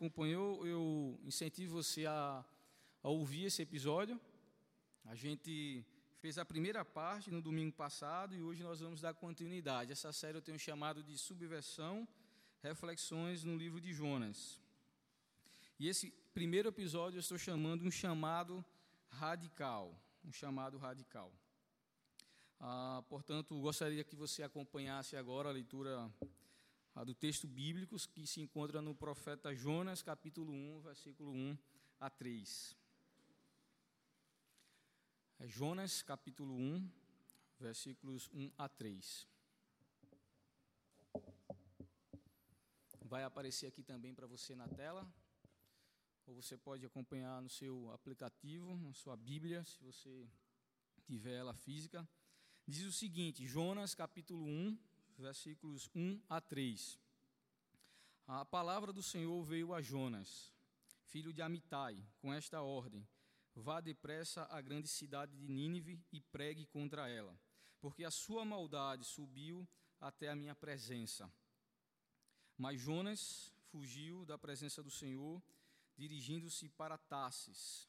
acompanhou, eu incentivo você a, a ouvir esse episódio. A gente fez a primeira parte no domingo passado e hoje nós vamos dar continuidade. Essa série eu tenho chamado de Subversão, Reflexões no livro de Jonas. E esse primeiro episódio eu estou chamando um chamado radical. Um chamado radical. Ah, portanto, gostaria que você acompanhasse agora a leitura ah, do texto bíblico que se encontra no profeta Jonas, capítulo 1, versículo 1 a 3. É Jonas, capítulo 1, versículos 1 a 3. Vai aparecer aqui também para você na tela, ou você pode acompanhar no seu aplicativo, na sua Bíblia, se você tiver ela física. Diz o seguinte, Jonas, capítulo 1, versículos 1 a 3. A palavra do Senhor veio a Jonas, filho de Amitai, com esta ordem: Vá depressa à grande cidade de Nínive e pregue contra ela, porque a sua maldade subiu até a minha presença. Mas Jonas fugiu da presença do Senhor, dirigindo-se para Tarsis.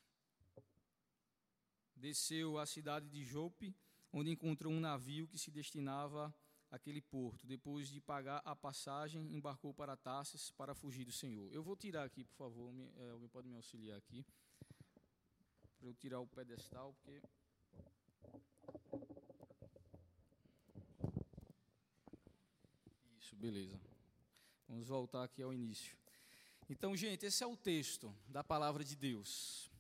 Desceu à cidade de Jope, onde encontrou um navio que se destinava àquele porto. Depois de pagar a passagem, embarcou para Tarsis para fugir do Senhor. Eu vou tirar aqui, por favor, me, é, alguém pode me auxiliar aqui para eu tirar o pedestal, porque. Isso, beleza. Vamos voltar aqui ao início. Então, gente, esse é o texto da palavra de Deus.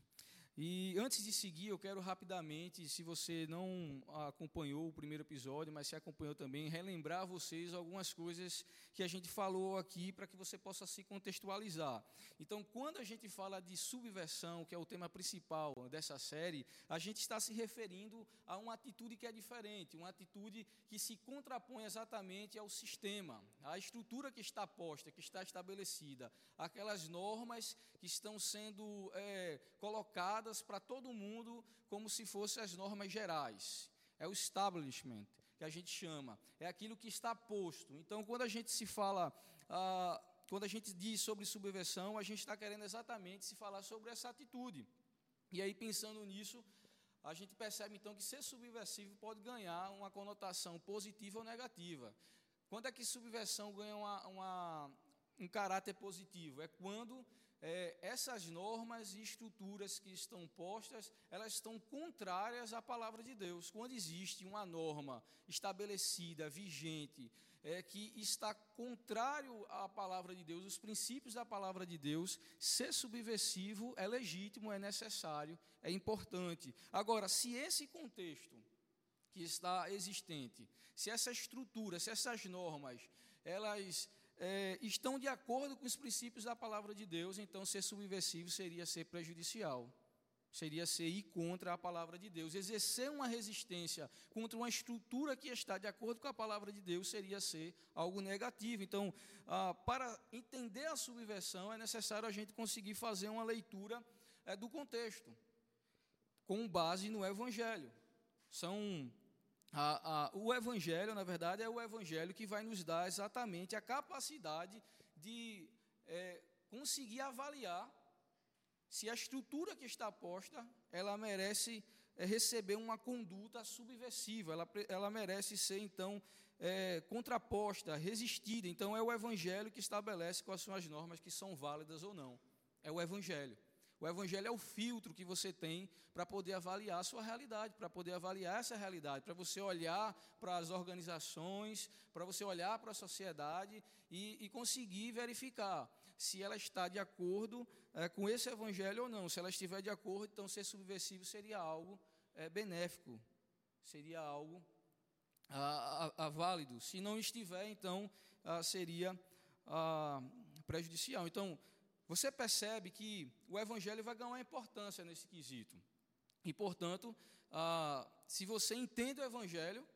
E antes de seguir, eu quero rapidamente, se você não acompanhou o primeiro episódio, mas se acompanhou também, relembrar vocês algumas coisas que a gente falou aqui para que você possa se contextualizar. Então, quando a gente fala de subversão, que é o tema principal dessa série, a gente está se referindo a uma atitude que é diferente, uma atitude que se contrapõe exatamente ao sistema, à estrutura que está posta, que está estabelecida, aquelas normas que estão sendo é, colocadas para todo mundo como se fossem as normas gerais. É o establishment que a gente chama, é aquilo que está posto. Então, quando a gente se fala, ah, quando a gente diz sobre subversão, a gente está querendo exatamente se falar sobre essa atitude. E aí, pensando nisso, a gente percebe então que ser subversivo pode ganhar uma conotação positiva ou negativa. Quando é que subversão ganha uma, uma, um caráter positivo? É quando é, essas normas e estruturas que estão postas, elas estão contrárias à palavra de Deus. Quando existe uma norma estabelecida, vigente, é, que está contrário à palavra de Deus, os princípios da palavra de Deus, ser subversivo é legítimo, é necessário, é importante. Agora, se esse contexto que está existente, se essa estrutura, se essas normas, elas é, estão de acordo com os princípios da palavra de Deus, então ser subversivo seria ser prejudicial, seria ser ir contra a palavra de Deus. Exercer uma resistência contra uma estrutura que está de acordo com a palavra de Deus seria ser algo negativo. Então, ah, para entender a subversão, é necessário a gente conseguir fazer uma leitura é, do contexto, com base no Evangelho. São a, a, o Evangelho, na verdade, é o Evangelho que vai nos dar exatamente a capacidade de é, conseguir avaliar se a estrutura que está posta, ela merece é, receber uma conduta subversiva, ela, ela merece ser, então, é, contraposta, resistida. Então, é o Evangelho que estabelece quais são as normas que são válidas ou não. É o Evangelho. O Evangelho é o filtro que você tem para poder avaliar a sua realidade, para poder avaliar essa realidade, para você olhar para as organizações, para você olhar para a sociedade e, e, conseguir verificar se ela está de acordo é, com esse Evangelho ou não. Se ela estiver de acordo, então ser subversivo seria algo é, benéfico, seria algo a, a, a válido. Se não estiver, então a, seria prejudicial. Então, você percebe que o Evangelho vai ganhar importância nesse quesito. E, portanto, ah, se você entende o Evangelho,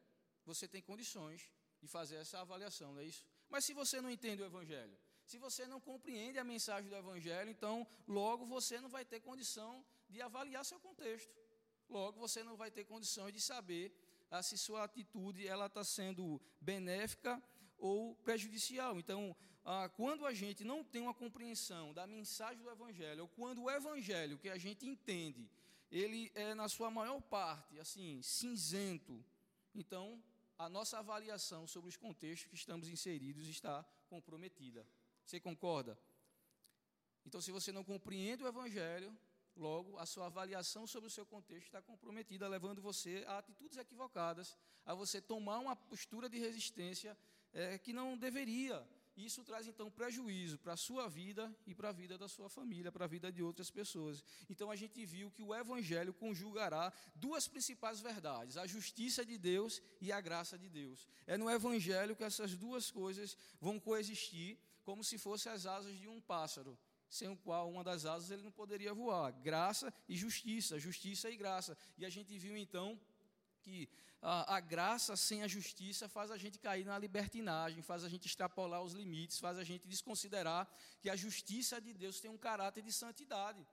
você tem condições de fazer essa avaliação, não é isso? Mas se você não entende o Evangelho, se você não compreende a mensagem do Evangelho, então logo você não vai ter condição de avaliar seu contexto. Logo você não vai ter condições de saber ah, se sua atitude ela está sendo benéfica ou prejudicial. Então, ah, quando a gente não tem uma compreensão da mensagem do Evangelho, ou quando o Evangelho que a gente entende, ele é, na sua maior parte, assim, cinzento, então a nossa avaliação sobre os contextos que estamos inseridos está comprometida. Você concorda? Então, se você não compreende o Evangelho, logo a sua avaliação sobre o seu contexto está comprometida, levando você a atitudes equivocadas, a você tomar uma postura de resistência é, que não deveria. Isso traz então prejuízo para a sua vida e para a vida da sua família, para a vida de outras pessoas. Então a gente viu que o Evangelho conjugará duas principais verdades: a justiça de Deus e a graça de Deus. É no Evangelho que essas duas coisas vão coexistir como se fossem as asas de um pássaro sem o qual uma das asas ele não poderia voar. Graça e justiça, justiça e graça. E a gente viu então que a, a, graça sem a justiça faz a gente cair na libertinagem, faz a gente extrapolar os limites, faz a gente desconsiderar que a justiça de Deus tem um caráter de santidade.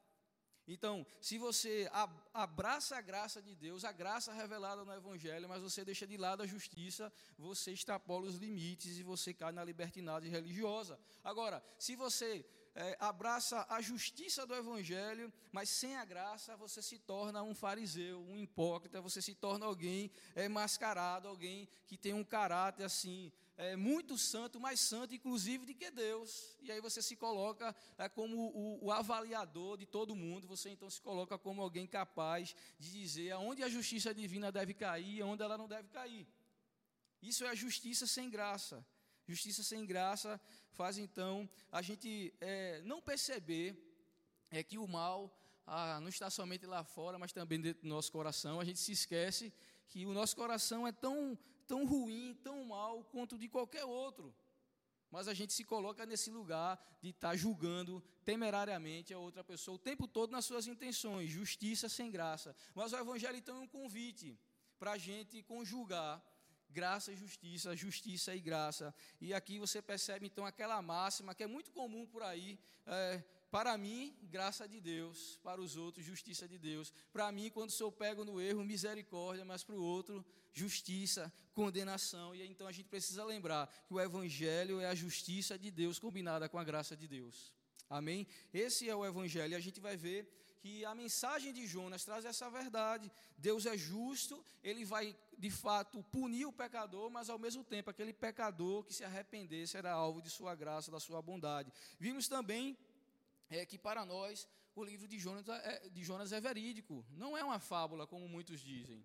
Então, se você abraça a graça de Deus, a graça revelada no Evangelho, mas você deixa de lado a justiça, você extrapola os limites e você cai na libertinagem religiosa. Agora, se você é, abraça a justiça do Evangelho, mas sem a graça você se torna um fariseu, um hipócrita, você se torna alguém é, mascarado, alguém que tem um caráter assim, é, muito santo, mais santo, inclusive, de que Deus. E aí você se coloca é, como o, o, avaliador de todo mundo, você então se coloca como alguém capaz de dizer aonde a justiça divina deve cair e aonde ela não deve cair. Isso é a justiça sem graça. Justiça sem graça faz então a gente é, não perceber é que o mal ah, não está somente lá fora, mas também dentro do nosso coração. A gente se esquece que o nosso coração é tão, tão ruim, tão mal quanto de qualquer outro. Mas a gente se coloca nesse lugar de estar julgando temerariamente a outra pessoa o tempo todo nas suas intenções, justiça sem graça. Mas o Evangelho então é um convite para a gente conjugar graça e justiça, justiça e graça. E aqui você percebe então aquela máxima que é muito comum por aí. É, para mim, graça de Deus, para os outros, justiça de Deus. Para mim, quando sou pego no erro, misericórdia, mas para o outro, justiça, condenação. E então a gente precisa lembrar que o Evangelho é a justiça de Deus combinada com a graça de Deus. Amém? Esse é o Evangelho. E a gente vai ver que a mensagem de Jonas traz essa verdade. Deus é justo, ele vai de fato punir o pecador, mas ao mesmo tempo aquele pecador que se arrepender será alvo de sua graça, da sua bondade. Vimos também é, que para nós o livro de Jonas, é, de Jonas é verídico, não é uma fábula como muitos dizem.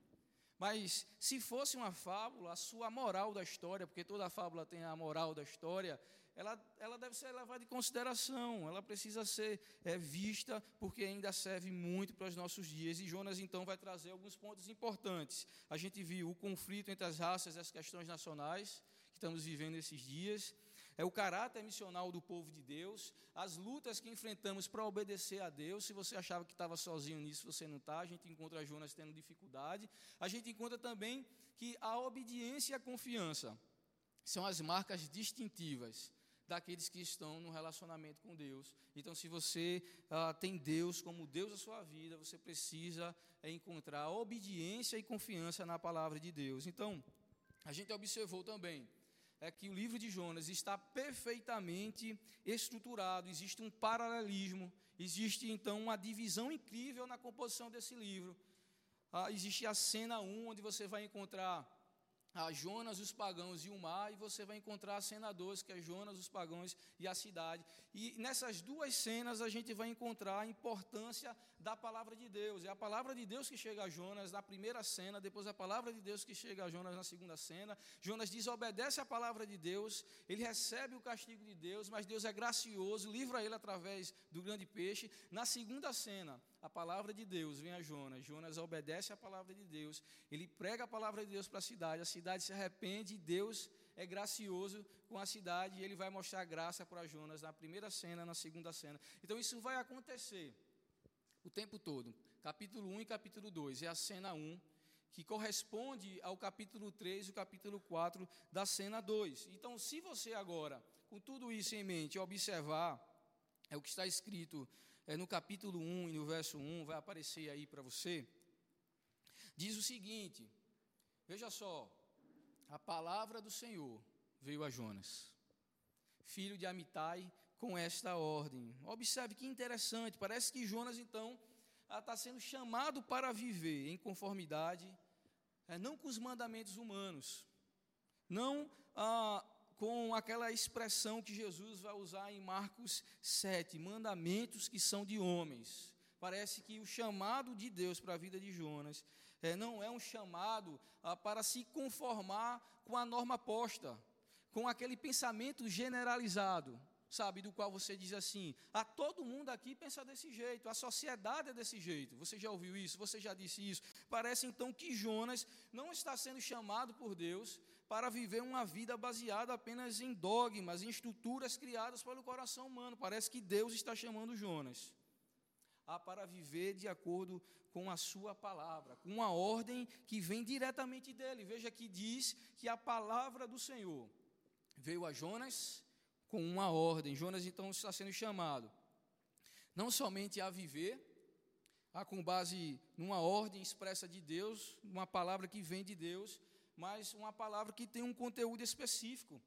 Mas se fosse uma fábula, a sua moral da história, porque toda fábula tem a moral da história, ela, ela deve ser levada em consideração, ela precisa ser é, vista, porque ainda serve muito para os nossos dias. E Jonas, então, vai trazer alguns pontos importantes. A gente viu o conflito entre as raças e as questões nacionais que estamos vivendo esses dias. É o caráter missional do povo de Deus, as lutas que enfrentamos para obedecer a Deus. Se você achava que estava sozinho nisso, você não está. A gente encontra Jonas tendo dificuldade. A gente encontra também que a obediência e a confiança são as marcas distintivas daqueles que estão no relacionamento com Deus. Então, se você ah, tem Deus como Deus da sua vida, você precisa é, encontrar obediência e confiança na palavra de Deus. Então, a gente observou também é que o livro de Jonas está perfeitamente estruturado, existe um paralelismo, existe então uma divisão incrível na composição desse livro. Ah, existe a cena 1, onde você vai encontrar a Jonas, os pagãos e o mar, e você vai encontrar 2, que é Jonas, os pagãos e a cidade. E nessas duas cenas a gente vai encontrar a importância da palavra de Deus. É a palavra de Deus que chega a Jonas na primeira cena, depois a palavra de Deus que chega a Jonas na segunda cena. Jonas desobedece a palavra de Deus, ele recebe o castigo de Deus, mas Deus é gracioso, livra ele através do grande peixe. Na segunda cena, a palavra de Deus vem a Jonas. Jonas obedece a palavra de Deus, ele prega a palavra de Deus para a cidade, a cidade se arrepende e Deus é gracioso com a cidade e ele vai mostrar graça para Jonas na primeira cena, na segunda cena. Então isso vai acontecer o tempo todo. Capítulo 1 e capítulo 2 é a cena 1, que corresponde ao capítulo 3 e o capítulo 4 da cena 2. Então, se você agora, com tudo isso em mente, observar é o que está escrito é, no capítulo 1 e no verso 1, vai aparecer aí para você, diz o seguinte: veja só, a palavra do Senhor veio a Jonas, filho de Amitai, com esta ordem. Observe que interessante, parece que Jonas, então, está sendo chamado para viver em conformidade, é, não com os mandamentos humanos, não ah, com aquela expressão que Jesus vai usar em Marcos 7, mandamentos que são de homens. Parece que o chamado de Deus para a vida de Jonas é, não é um chamado ah, para se conformar com a norma posta, com aquele pensamento generalizado, sabe, do qual você diz assim: a todo mundo aqui pensa desse jeito, a sociedade é desse jeito. Você já ouviu isso? Você já disse isso? Parece então que Jonas não está sendo chamado por Deus para viver uma vida baseada apenas em dogmas, em estruturas criadas pelo coração humano. Parece que Deus está chamando Jonas a para viver de acordo com a sua palavra, com uma ordem que vem diretamente dele. Veja que diz que a palavra do Senhor veio a Jonas com uma ordem. Jonas então está sendo chamado não somente a viver, a com base numa ordem expressa de Deus, uma palavra que vem de Deus, mas uma palavra que tem um conteúdo específico. Ou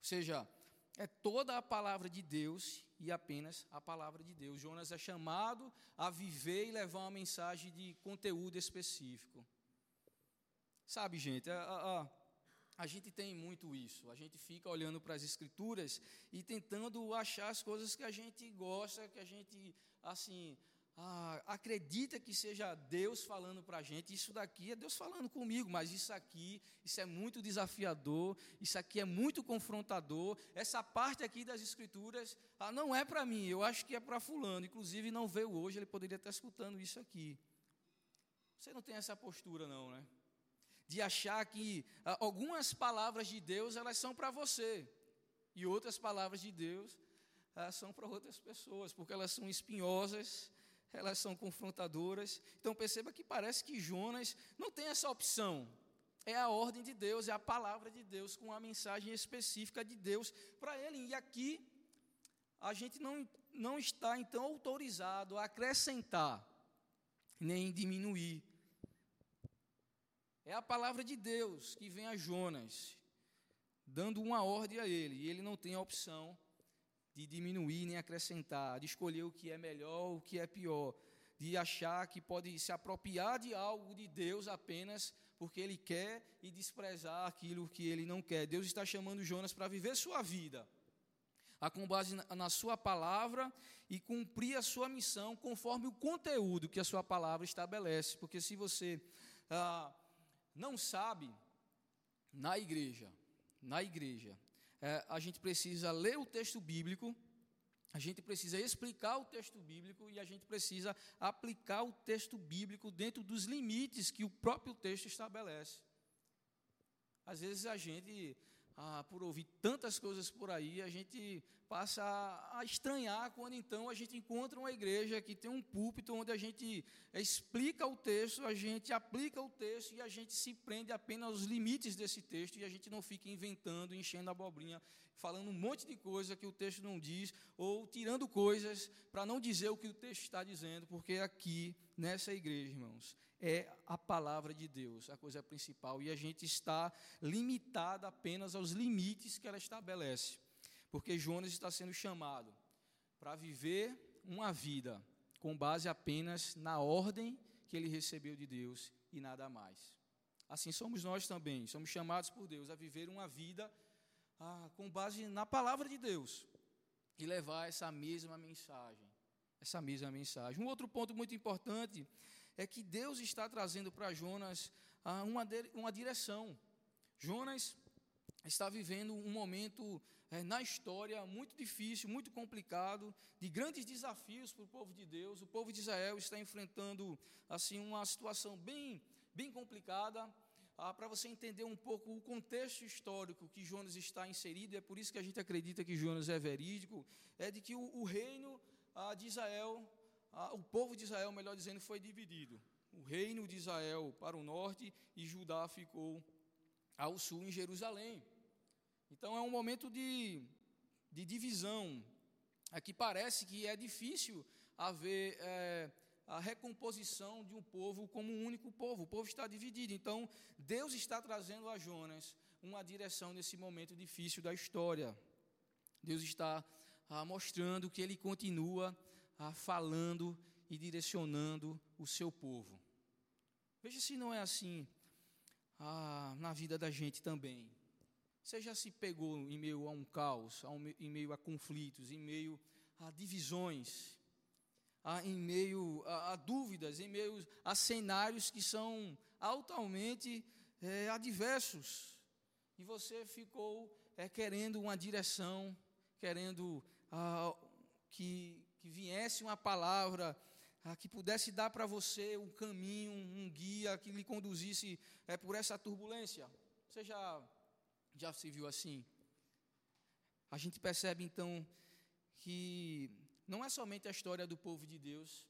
seja, é toda a palavra de Deus e apenas a palavra de Deus. Jonas é chamado a viver e levar uma mensagem de conteúdo específico. Sabe, gente, a, a, gente tem muito isso. A gente fica olhando para as escrituras e tentando achar as coisas que a gente gosta, que a gente, assim, ah, acredita que seja Deus falando para a gente, isso daqui é Deus falando comigo, mas isso aqui, isso é muito desafiador, isso aqui é muito confrontador, essa parte aqui das Escrituras ah, não é para mim, eu acho que é para fulano, inclusive não veio hoje, ele poderia estar escutando isso aqui. Você não tem essa postura não, né? De achar que ah, algumas palavras de Deus, elas são para você, e outras palavras de Deus ah, são para outras pessoas, porque elas são espinhosas, elas são confrontadoras. Então perceba que parece que Jonas não tem essa opção. É a ordem de Deus, é a palavra de Deus, com a mensagem específica de Deus para ele. E aqui, a gente não, não está, então, autorizado a acrescentar, nem diminuir. É a palavra de Deus que vem a Jonas, dando uma ordem a ele, e ele não tem a opção de diminuir nem acrescentar, de escolher o que é melhor, o que é pior, de achar que pode se apropriar de algo de Deus apenas porque ele quer e desprezar aquilo que ele não quer. Deus está chamando Jonas para viver sua vida, a com base na, sua palavra e cumprir a sua missão conforme o conteúdo que a sua palavra estabelece. Porque se você ah, não sabe, na igreja, na igreja, é, a gente precisa ler o texto bíblico, a gente precisa explicar o texto bíblico e a gente precisa aplicar o texto bíblico dentro dos limites que o próprio texto estabelece. Às vezes a gente ah, por ouvir tantas coisas por aí, a gente passa a, estranhar quando então a gente encontra uma igreja que tem um púlpito onde a gente explica o texto, a gente aplica o texto e a gente se prende apenas aos limites desse texto e a gente não fica inventando, enchendo a abobrinha, falando um monte de coisa que o texto não diz ou tirando coisas para não dizer o que o texto está dizendo, porque aqui nessa igreja, irmãos, é a palavra de Deus, a coisa principal, e a gente está limitado apenas aos limites que ela estabelece, porque Jonas está sendo chamado para viver uma vida com base apenas na ordem que ele recebeu de Deus e nada mais. Assim somos nós também, somos chamados por Deus a viver uma vida ah, com base na palavra de Deus e levar essa mesma mensagem. Essa mesma mensagem. Um outro ponto muito importante é que Deus está trazendo para Jonas ah, uma, uma direção. Jonas está vivendo um momento é, na história muito difícil, muito complicado, de grandes desafios para o povo de Deus. O povo de Israel está enfrentando assim uma situação bem, bem complicada. Ah, para você entender um pouco o contexto histórico que Jonas está inserido, é por isso que a gente acredita que Jonas é verídico, é de que o, o reino ah, de Israel o povo de Israel, melhor dizendo, foi dividido. O reino de Israel para o norte e Judá ficou ao sul, em Jerusalém. Então é um momento de, de divisão. Aqui parece que é difícil haver é, a recomposição de um povo como um único povo. O povo está dividido. Então Deus está trazendo a Jonas uma direção nesse momento difícil da história. Deus está ah, mostrando que Ele continua ah, falando e direcionando o seu povo. Veja se não é assim ah, na vida da gente também. Você já se pegou em meio a um caos, em meio a conflitos, em meio a divisões, em meio a, a dúvidas, em meio a cenários que são altamente é, adversos. E você ficou é, querendo uma direção, querendo ah, que, que viesse uma palavra ah, que pudesse dar para você um caminho, um guia que lhe conduzisse é, por essa turbulência. Você já, já se viu assim? A gente percebe então que não é somente a história do povo de Deus,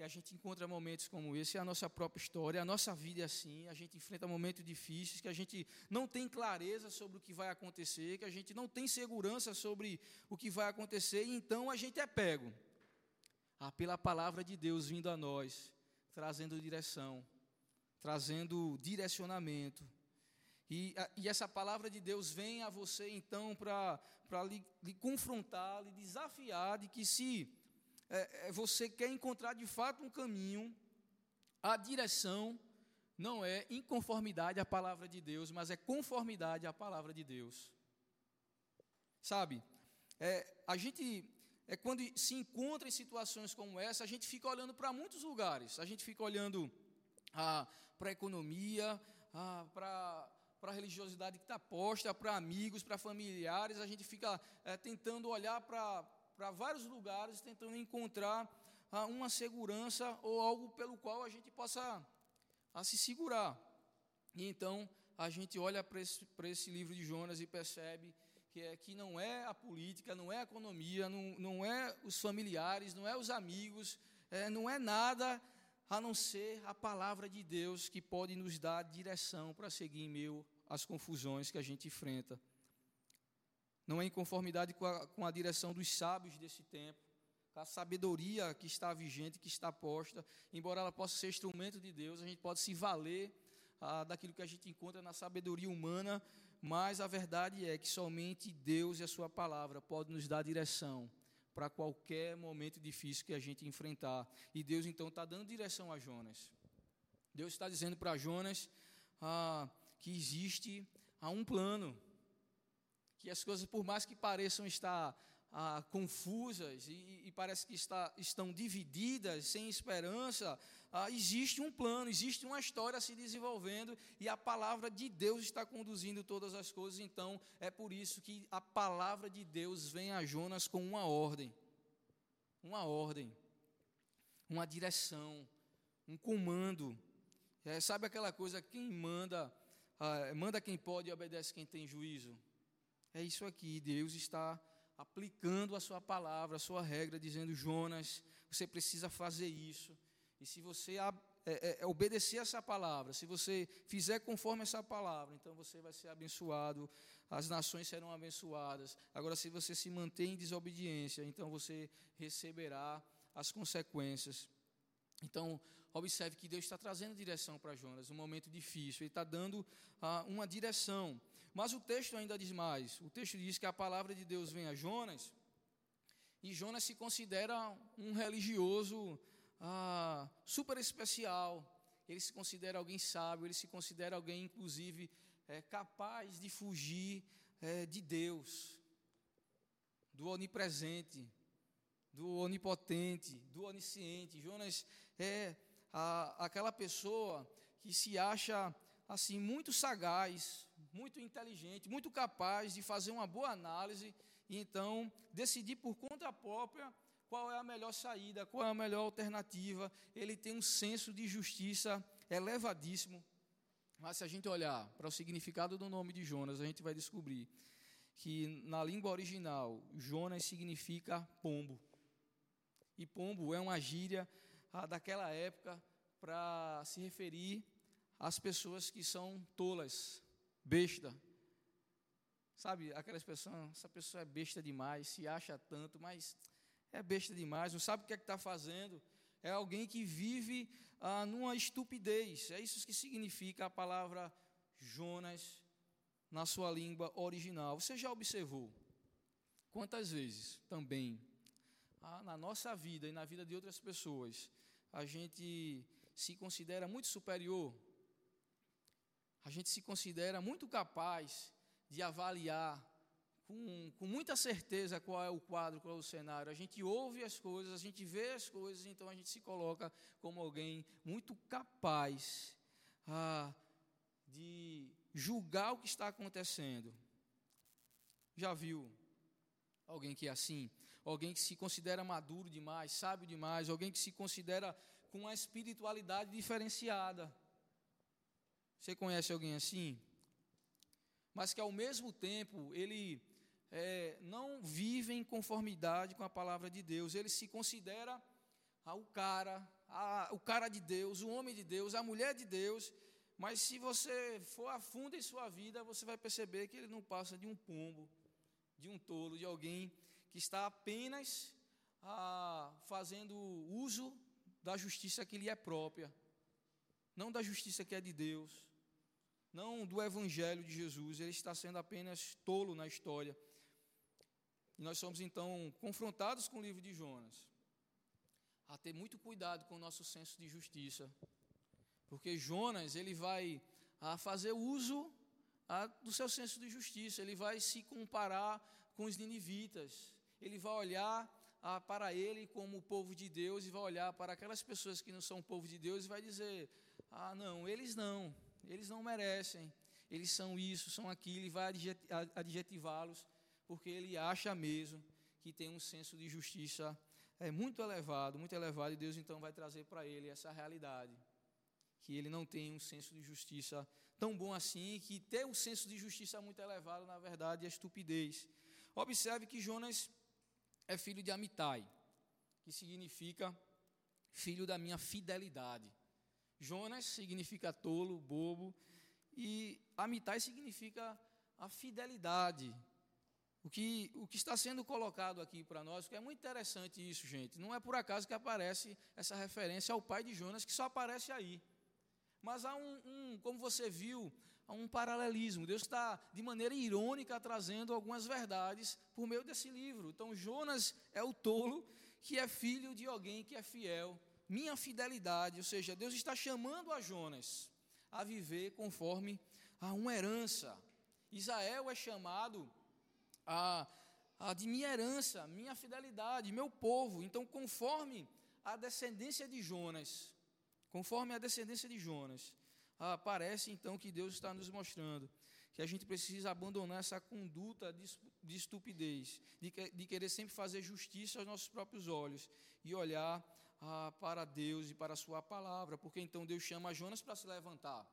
que a gente encontra momentos como esse, é a nossa própria história, a nossa vida é assim, a gente enfrenta momentos difíceis, que a gente não tem clareza sobre o que vai acontecer, que a gente não tem segurança sobre o que vai acontecer, e então a gente é pego ah, pela palavra de Deus vindo a nós, trazendo direção, trazendo direcionamento. E, e essa palavra de Deus vem a você então para lhe, lhe confrontar, lhe desafiar de que se é, é, você quer encontrar de fato um caminho, a direção não é inconformidade à palavra de Deus, mas é conformidade à palavra de Deus. Sabe, é, a gente, é, quando se encontra em situações como essa, a gente fica olhando para muitos lugares. A gente fica olhando ah, para a economia, ah, para para a religiosidade que está posta, para amigos, para familiares, a gente fica é, tentando olhar para vários lugares tentando encontrar ah, uma segurança ou algo pelo qual a gente possa a se segurar. E então a gente olha para esse, esse livro de Jonas e percebe que, é, que não é a política, não é a economia, não, não é os familiares, não é os amigos, é, não é nada a não ser a palavra de Deus que pode nos dar direção para seguir em meio às confusões que a gente enfrenta. Não é em conformidade com a, com a direção dos sábios desse tempo, a sabedoria que está vigente, que está posta, embora ela possa ser instrumento de Deus, a gente pode se valer ah, daquilo que a gente encontra na sabedoria humana, mas a verdade é que somente Deus e a Sua palavra podem nos dar direção para qualquer momento difícil que a gente enfrentar. E Deus então está dando direção a Jonas. Deus está dizendo para Jonas ah, que existe ah, um plano que as coisas, por mais que pareçam estar ah, confusas e, e, parece que está, estão divididas, sem esperança, ah, existe um plano, existe uma história se desenvolvendo e a palavra de Deus está conduzindo todas as coisas. Então, é por isso que a palavra de Deus vem a Jonas com uma ordem, uma ordem, uma direção, um comando. É, sabe aquela coisa, quem manda, ah, manda quem pode e obedece quem tem juízo? É isso aqui, Deus está aplicando a sua palavra, a sua regra, dizendo: Jonas, você precisa fazer isso. E se você é, é, é, obedecer essa palavra, se você fizer conforme essa palavra, então você vai ser abençoado, as nações serão abençoadas. Agora, se você se mantém em desobediência, então você receberá as consequências. Então, observe que Deus está trazendo direção para Jonas, um momento difícil, Ele está dando ah, uma direção. Mas o texto ainda diz mais. O texto diz que a palavra de Deus vem a Jonas, e Jonas se considera um religioso ah, super especial. Ele se considera alguém sábio, ele se considera alguém, inclusive, é, capaz de fugir é, de Deus, do onipresente, do onipotente, do onisciente. Jonas é a, aquela pessoa que se acha assim muito sagaz, muito inteligente, muito capaz de fazer uma boa análise e então decidir por conta própria qual é a melhor saída, qual é a melhor alternativa. Ele tem um senso de justiça elevadíssimo. Mas se a gente olhar para o significado do nome de Jonas, a gente vai descobrir que na língua original, Jonas significa pombo. E pombo é uma gíria ah, daquela época para se referir às pessoas que são tolas, besta. Sabe, aquelas pessoas, essa pessoa é besta demais, se acha tanto, mas é besta demais, não sabe o que é que está fazendo. É alguém que vive ah, numa estupidez. É isso que significa a palavra Jonas. na sua língua original. Você já observou quantas vezes também ah, na nossa vida e na vida de outras pessoas a gente se considera muito superior, a gente se considera muito capaz de avaliar com, com muita certeza qual é o quadro, qual é o cenário. A gente ouve as coisas, a gente vê as coisas, então a gente se coloca como alguém muito capaz ah, de julgar o que está acontecendo. Já viu alguém que é assim? Alguém que se considera maduro demais, sábio demais, alguém que se considera com uma espiritualidade diferenciada. Você conhece alguém assim? Mas que ao mesmo tempo ele é, não vive em conformidade com a palavra de Deus, ele se considera ah, o cara, a, o cara de Deus, o homem de Deus, a mulher de Deus, mas se você for a fundo em sua vida, você vai perceber que ele não passa de um pombo, de um tolo, de alguém que está apenas ah, fazendo uso da justiça que lhe é própria, não da justiça que é de Deus, não do evangelho de Jesus, ele está sendo apenas tolo na história. E nós somos então confrontados com o livro de Jonas a ter muito cuidado com o nosso senso de justiça, porque Jonas ele vai a fazer uso a, do seu senso de justiça, ele vai se comparar com os ninivitas, ele vai olhar ah, para ele como o povo de Deus e vai olhar para aquelas pessoas que não são o povo de Deus e vai dizer: ah, não, eles não, eles não merecem, eles são isso, são aquilo, e vai adjetivá-los, porque ele acha mesmo que tem um senso de justiça é, muito elevado, muito elevado, e Deus então vai trazer para ele essa realidade, que ele não tem um senso de justiça tão bom assim, que ter um senso de justiça muito elevado, na verdade, é estupidez. Observe que Jonas é filho de Amitai, que significa filho da minha fidelidade. Jonas significa tolo, bobo, e Amitai significa a fidelidade. O que, o que está sendo colocado aqui para nós, que é muito interessante isso, gente. Não é por acaso que aparece essa referência ao pai de Jonas, que só aparece aí. Mas há um, um como você viu, há um paralelismo. Deus está, de maneira irônica, trazendo algumas verdades por meio desse livro. Então, Jonas é o tolo que é filho de alguém que é fiel. Minha fidelidade, ou seja, Deus está chamando a Jonas a viver conforme a uma herança. Israel é chamado a, a de minha herança, minha fidelidade, meu povo. Então, conforme a descendência de Jonas, conforme a descendência de Jonas, ah, parece então que Deus está nos mostrando que a gente precisa abandonar essa conduta de, de estupidez, de, de, querer sempre fazer justiça aos nossos próprios olhos e olhar ah, para Deus e para a Sua palavra, porque então Deus chama Jonas para se levantar.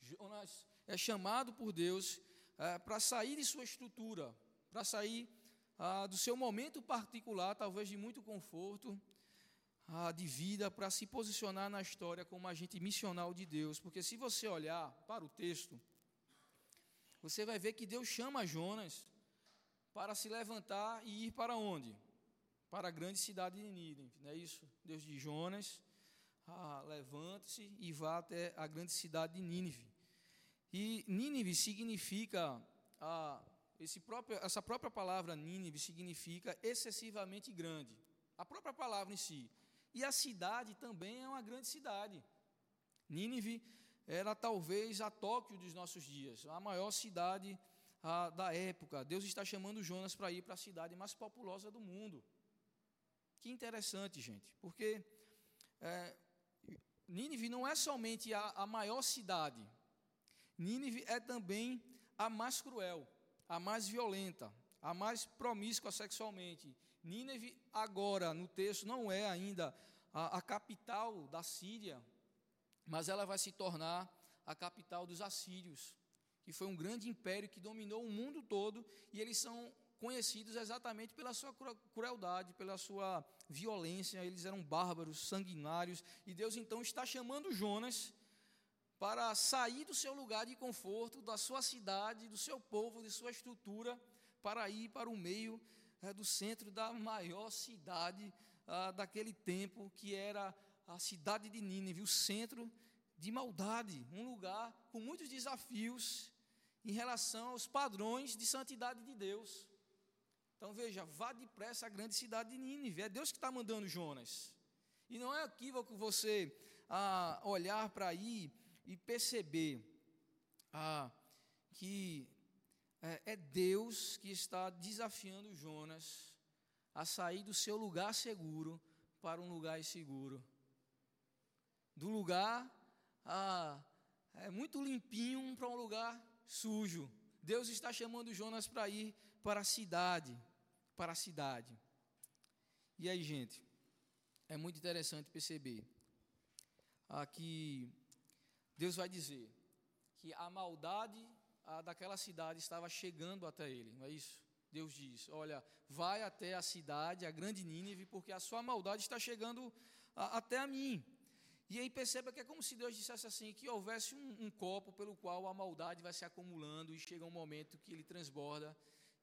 Jonas é chamado por Deus é, para sair de sua estrutura, para sair ah, do seu momento particular, talvez de muito conforto, ah, de vida para se posicionar na história como agente missional de Deus. Porque se você olhar para o texto, você vai ver que Deus chama Jonas para se levantar e ir para onde? Para a grande cidade de Nínive, não é isso? Deus diz, Jonas, ah, levante-se e vá até a grande cidade de Nínive. E Nínive significa, ah, próprio, essa própria palavra Nínive significa excessivamente grande. A própria palavra em si. E a cidade também é uma grande cidade. Nínive era talvez a Tóquio dos nossos dias, a maior cidade da época. Deus está chamando Jonas para ir para a cidade mais populosa do mundo. Que interessante, gente, porque é, Nínive não é somente a, a maior cidade, Nínive é também a mais cruel, a mais violenta, a mais promíscua sexualmente. Nínive, agora, no texto, não é ainda a, a capital da Síria, mas ela vai se tornar a capital dos assírios, que foi um grande império que dominou o mundo todo, e eles são conhecidos exatamente pela sua crueldade, pela sua violência, eles eram bárbaros, sanguinários, e Deus então está chamando Jonas para sair do seu lugar de conforto, da sua cidade, do seu povo, de sua estrutura, para ir para o meio é, do centro da maior cidade ah, daquele tempo, que era a cidade de Nínive, o centro de maldade, um lugar com muitos desafios em relação aos padrões de santidade de Deus. Então veja, vá depressa à grande cidade de Nínive. É Deus que está mandando Jonas. E não é equívoco você ah, olhar para aí e perceber ah, que é, é Deus que está desafiando Jonas a sair do seu lugar seguro para um lugar inseguro. Do lugar ah, é muito limpinho para um lugar sujo. Deus está chamando Jonas para ir para a cidade para a cidade. E aí, gente, é muito interessante perceber aqui Deus vai dizer que a maldade daquela cidade estava chegando até ele, não é isso? Deus diz: Olha, vai até a cidade, a grande Nínive, porque a sua maldade está chegando a, até a mim. E aí perceba que é como se Deus dissesse assim: que houvesse um, um copo pelo qual a maldade vai se acumulando e chega um momento que ele transborda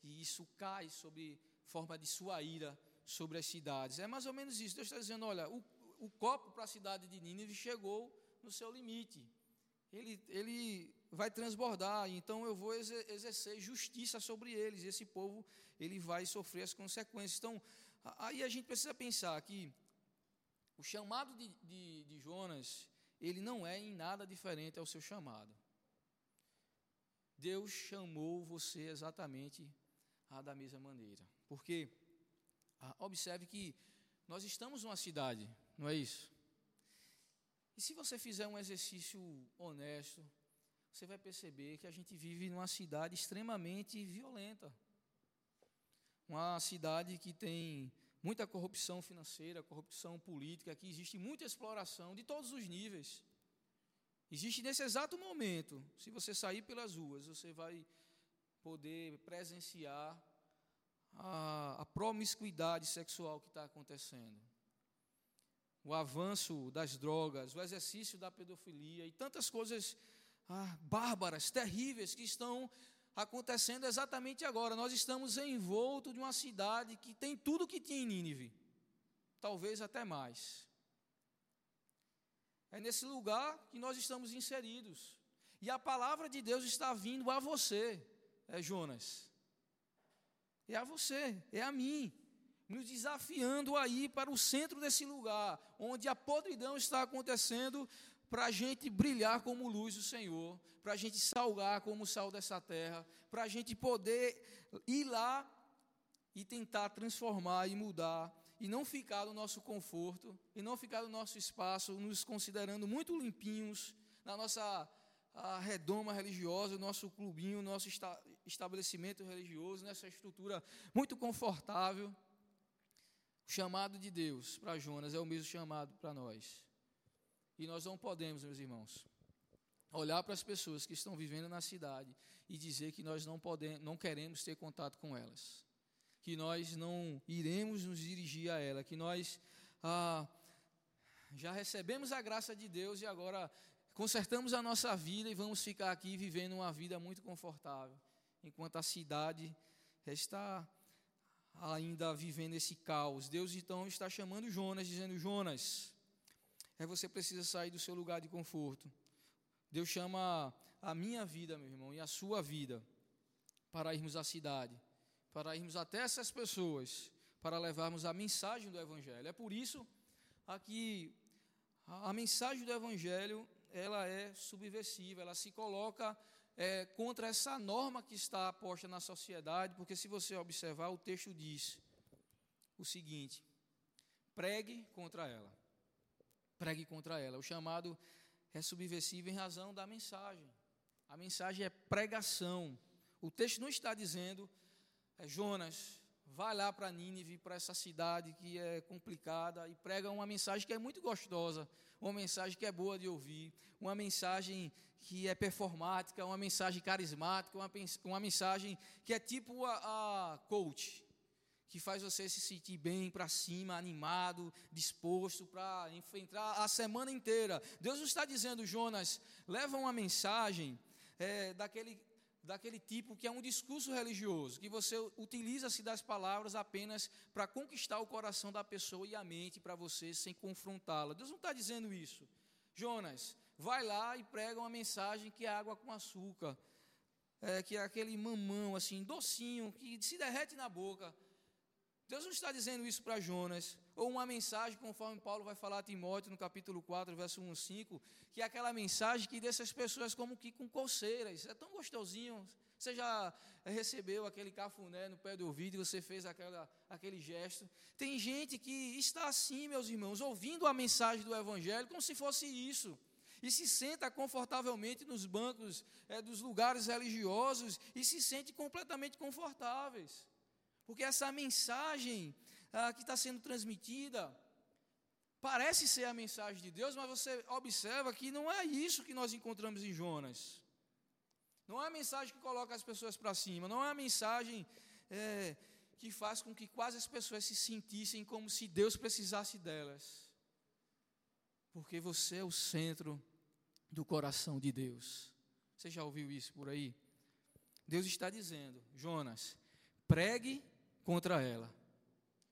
e isso cai sobre forma de sua ira sobre as cidades. É mais ou menos isso. Deus está dizendo: olha, o, o copo para a cidade de Nínive chegou no seu limite. Ele, ele vai transbordar, então eu vou exercer justiça sobre eles. Esse povo ele vai sofrer as consequências. Então, aí a gente precisa pensar que o chamado de, de, de Jonas, ele não é em nada diferente ao seu chamado. Deus chamou você exatamente da mesma maneira. Porque, ah, observe que nós estamos numa cidade, não é isso? E se você fizer um exercício honesto, você vai perceber que a gente vive numa cidade extremamente violenta. Uma cidade que tem muita corrupção financeira, corrupção política, que existe muita exploração de todos os níveis. Existe nesse exato momento, se você sair pelas ruas, você vai poder presenciar a, a promiscuidade sexual que está acontecendo, o avanço das drogas, o exercício da pedofilia e tantas coisas ah, bárbaras, terríveis que estão acontecendo exatamente agora. Nós estamos envolto de uma cidade que tem tudo que tinha em Nínive, talvez até mais. É nesse lugar que nós estamos inseridos. E a palavra de Deus está vindo a você, é Jonas é a você, é a mim, nos desafiando a ir para o centro desse lugar, onde a podridão está acontecendo, para a gente brilhar como luz do Senhor, para a gente salgar como sal dessa terra, para a gente poder ir lá e tentar transformar e mudar, e não ficar no nosso conforto, e não ficar no nosso espaço, nos considerando muito limpinhos, na nossa a redoma religiosa, o nosso clubinho, o nosso esta, estabelecimento religioso, nessa estrutura muito confortável. O chamado de Deus para Jonas é o mesmo chamado para nós. E nós não podemos, meus irmãos, olhar para as pessoas que estão vivendo na cidade e dizer que nós não podemos, não queremos ter contato com elas, que nós não iremos nos dirigir a ela, que nós ah, já recebemos a graça de Deus e agora consertamos a nossa vida e vamos ficar aqui vivendo uma vida muito confortável, enquanto a cidade está ainda vivendo esse caos. Deus então está chamando Jonas, dizendo: Jonas, é você precisa sair do seu lugar de conforto. Deus chama a minha vida, meu irmão, e a sua vida para irmos à cidade, para irmos até essas pessoas, para levarmos a mensagem do Evangelho. É por isso a, a mensagem do Evangelho ela é subversiva, ela se coloca é, contra essa norma que está posta na sociedade, porque se você observar, o texto diz o seguinte: pregue contra ela. Pregue contra ela. O chamado é subversivo em razão da mensagem. A mensagem é pregação. O texto não está dizendo, é, Jonas, vai lá para Nínive, para essa cidade que é complicada, e prega uma mensagem que é muito gostosa uma mensagem que é boa de ouvir, uma mensagem que é performática, uma mensagem carismática, uma, uma mensagem que é tipo a, a coach, que faz você se sentir bem para cima, animado, disposto para enfrentar a semana inteira. Deus não está dizendo, Jonas, leva uma mensagem é, daquele daquele tipo que é um discurso religioso, que você utiliza-se das palavras apenas para conquistar o coração da pessoa e a mente para você sem confrontá-la. Deus não está dizendo isso. Jonas, vai lá e prega uma mensagem que é água com açúcar. é, que é aquele mamão assim, docinho, que se derrete na boca. Deus não está dizendo isso para Jonas, ou uma mensagem, conforme Paulo vai falar a Timóteo no capítulo 4, verso 1 5, que é aquela mensagem que deixa as pessoas como que com coceiras, é tão gostosinho. Você já recebeu aquele cafuné no pé do ouvido e você fez aquela, aquele gesto. Tem gente que está assim, meus irmãos, ouvindo a mensagem do Evangelho como se fosse isso e se senta confortavelmente nos bancos é, dos lugares religiosos e se sente completamente confortáveis. Porque essa mensagem ah, que está sendo transmitida parece ser a mensagem de Deus, mas você observa que não é isso que nós encontramos em Jonas. Não é a mensagem que coloca as pessoas para cima, não é a mensagem é, que faz com que quase as pessoas se sentissem como se Deus precisasse delas porque você é o centro do coração de Deus. Você já ouviu isso por aí? Deus está dizendo, Jonas, pregue contra ela.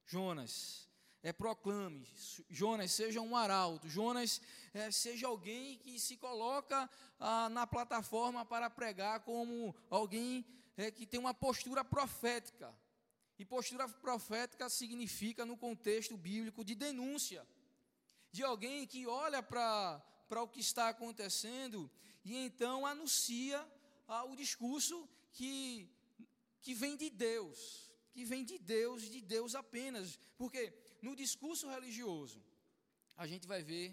Jonas, é, proclame. Jonas, seja um arauto. Jonas, é, seja alguém que se coloca ah, na plataforma para pregar como alguém é, que tem uma postura profética. E postura profética significa, no contexto bíblico, de denúncia de alguém que olha para o que está acontecendo e então anuncia ah, o discurso que, que vem de Deus, que vem de Deus, de Deus apenas. Porque no discurso religioso, a gente vai ver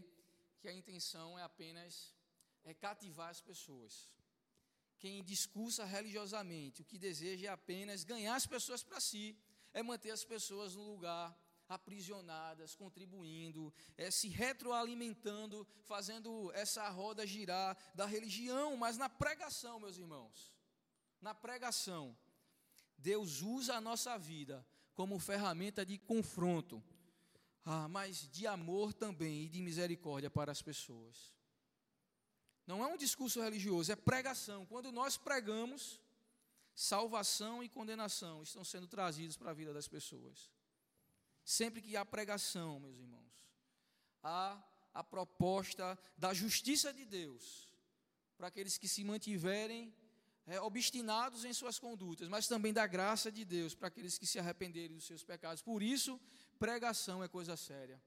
que a intenção é apenas é cativar as pessoas. Quem discursa religiosamente, o que deseja é apenas ganhar as pessoas para si, é manter as pessoas no lugar aprisionadas, contribuindo, é, se retroalimentando, fazendo essa roda girar da religião, mas na pregação, meus irmãos, na pregação, Deus usa a nossa vida como ferramenta de confronto, ah, mas de amor também e de misericórdia para as pessoas. Não é um discurso religioso, é pregação. Quando nós pregamos, salvação e condenação estão sendo trazidos para a vida das pessoas. Sempre que há pregação, meus irmãos, há a proposta da justiça de Deus para aqueles que se mantiverem é, obstinados em suas condutas, mas também da graça de Deus para aqueles que se arrependerem dos seus pecados. Por isso, pregação é coisa séria.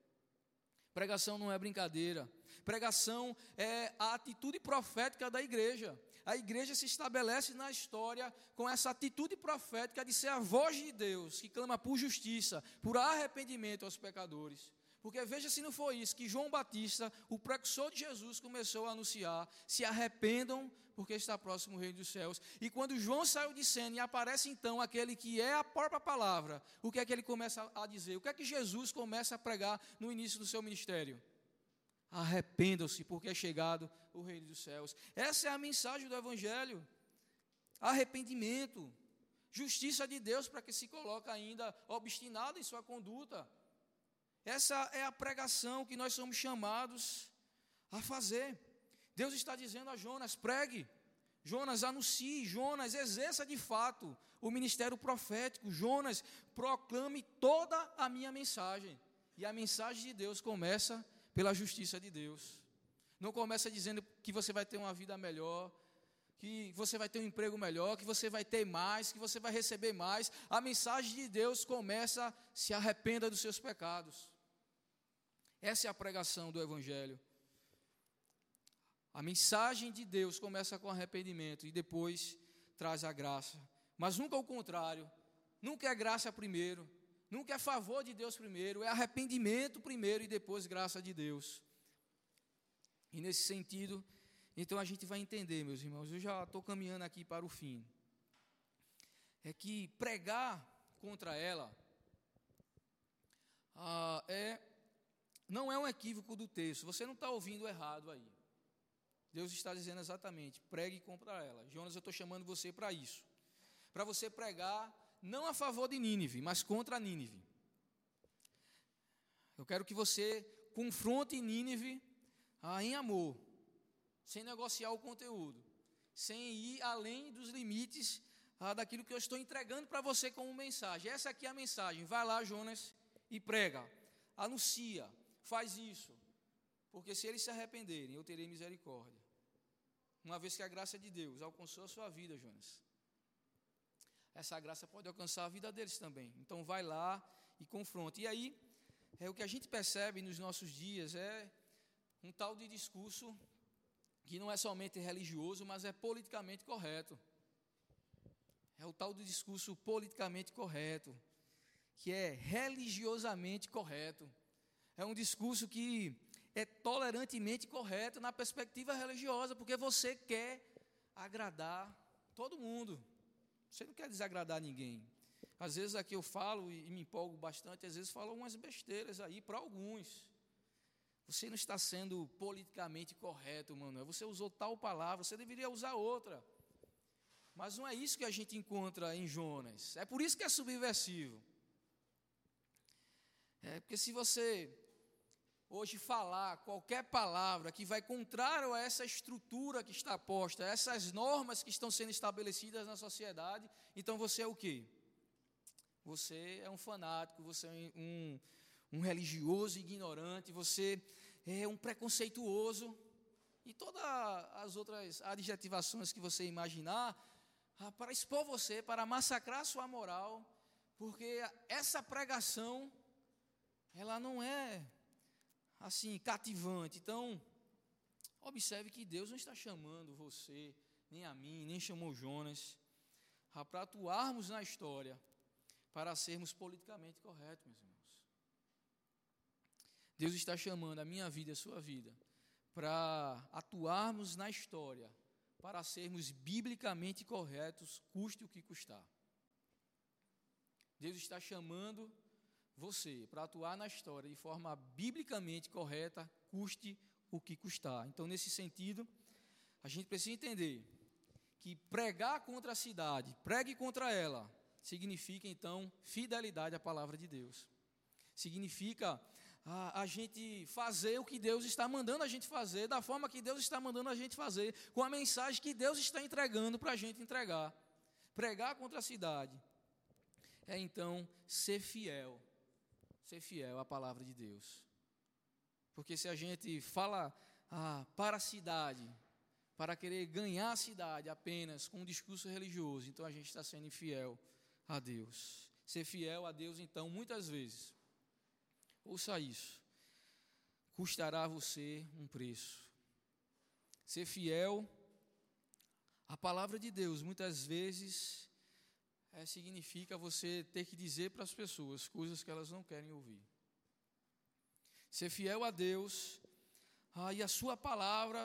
Pregação não é brincadeira. Pregação é a atitude profética da igreja a igreja se estabelece na história com essa atitude profética de ser a voz de Deus, que clama por justiça, por arrependimento aos pecadores. Porque veja se não foi isso que João Batista, o precursor de Jesus, começou a anunciar: se arrependam, porque está próximo o reino dos céus. E quando João saiu de cena e aparece então aquele que é a própria palavra, o que é que ele começa a dizer? O que é que Jesus começa a pregar no início do seu ministério? Arrependam-se, porque é chegado o reino dos céus. Essa é a mensagem do Evangelho. Arrependimento, justiça de Deus para que se coloque ainda obstinado em sua conduta. Essa é a pregação que nós somos chamados a fazer. Deus está dizendo a Jonas: pregue, Jonas anuncie, Jonas exerça de fato o ministério profético, Jonas proclame toda a minha mensagem. E a mensagem de Deus começa pela justiça de Deus. Não começa dizendo que você vai ter uma vida melhor, que você vai ter um emprego melhor, que você vai ter mais, que você vai receber mais. A mensagem de Deus começa: se arrependa dos seus pecados. Essa é a pregação do Evangelho. A mensagem de Deus começa com arrependimento e depois traz a graça. Mas nunca o contrário. Nunca é graça primeiro, Nunca é favor de Deus primeiro, é arrependimento primeiro e depois graça de Deus. E nesse sentido, então a gente vai entender, meus irmãos, eu já estou caminhando aqui para o fim. É que pregar contra ela ah, é, não é um equívoco do texto, você não está ouvindo errado aí. Deus está dizendo exatamente: pregue contra ela. Jonas, eu estou chamando você para isso. Para você pregar não a favor de Nínive, mas contra Nínive. Eu quero que você confronte Nínive ah, em amor, sem negociar o conteúdo, sem ir além dos limites ah, daquilo que eu estou entregando para você como mensagem. Essa aqui é a mensagem. Vai lá, Jonas, e prega, anuncia, faz isso, porque se eles se arrependerem, eu terei misericórdia. uma vez que a graça de Deus alcançou a sua vida, Jonas, essa graça pode alcançar a vida deles também. Então vai lá e confronta. E aí, é o que a gente percebe nos nossos dias é um tal de discurso que não é somente religioso, mas é politicamente correto. É o tal do discurso politicamente correto, que é religiosamente correto. É um discurso que é tolerantemente correto na perspectiva religiosa, porque você quer agradar todo mundo. Você não quer desagradar ninguém. Às vezes aqui eu falo e me empolgo bastante, às vezes falo umas besteiras aí para alguns. Você não está sendo politicamente correto, Manuel. Você usou tal palavra, você deveria usar outra. Mas não é isso que a gente encontra em Jonas. É por isso que é subversivo. É porque se você hoje falar qualquer palavra que vai contrário a essa estrutura que está posta, a essas normas que estão sendo estabelecidas na sociedade, então você é o quê? Você é um fanático, você é um, um religioso ignorante, você é um preconceituoso e todas as outras adjetivações que você imaginar para expor você, para massacrar sua moral, porque essa pregação ela não é assim cativante. Então, observe que Deus não está chamando você, nem a mim, nem chamou Jonas, para atuarmos na história, para sermos politicamente corretos, meus irmãos. Deus está chamando a minha vida e a sua vida para atuarmos na história, para sermos biblicamente corretos, custe o que custar. Deus está chamando você para atuar na história de forma biblicamente correta, custe o que custar. Então, nesse sentido, a gente precisa entender que pregar contra a cidade, pregue contra ela, significa então fidelidade à palavra de Deus. Significa a, a, gente fazer o que Deus está mandando a gente fazer, da forma que Deus está mandando a gente fazer, com a mensagem que Deus está entregando para a gente entregar. Pregar contra a cidade é então ser fiel, ser fiel à palavra de Deus. Porque se a gente fala ah, para a cidade, para querer ganhar a cidade apenas com um discurso religioso, então a gente está sendo infiel a Deus. Ser fiel a Deus, então, muitas vezes, Ouça isso. Custará a você um preço. Ser fiel à palavra de Deus, muitas vezes, é, significa você ter que dizer para as pessoas coisas que elas não querem ouvir. Ser fiel a Deus, ah, e a sua palavra,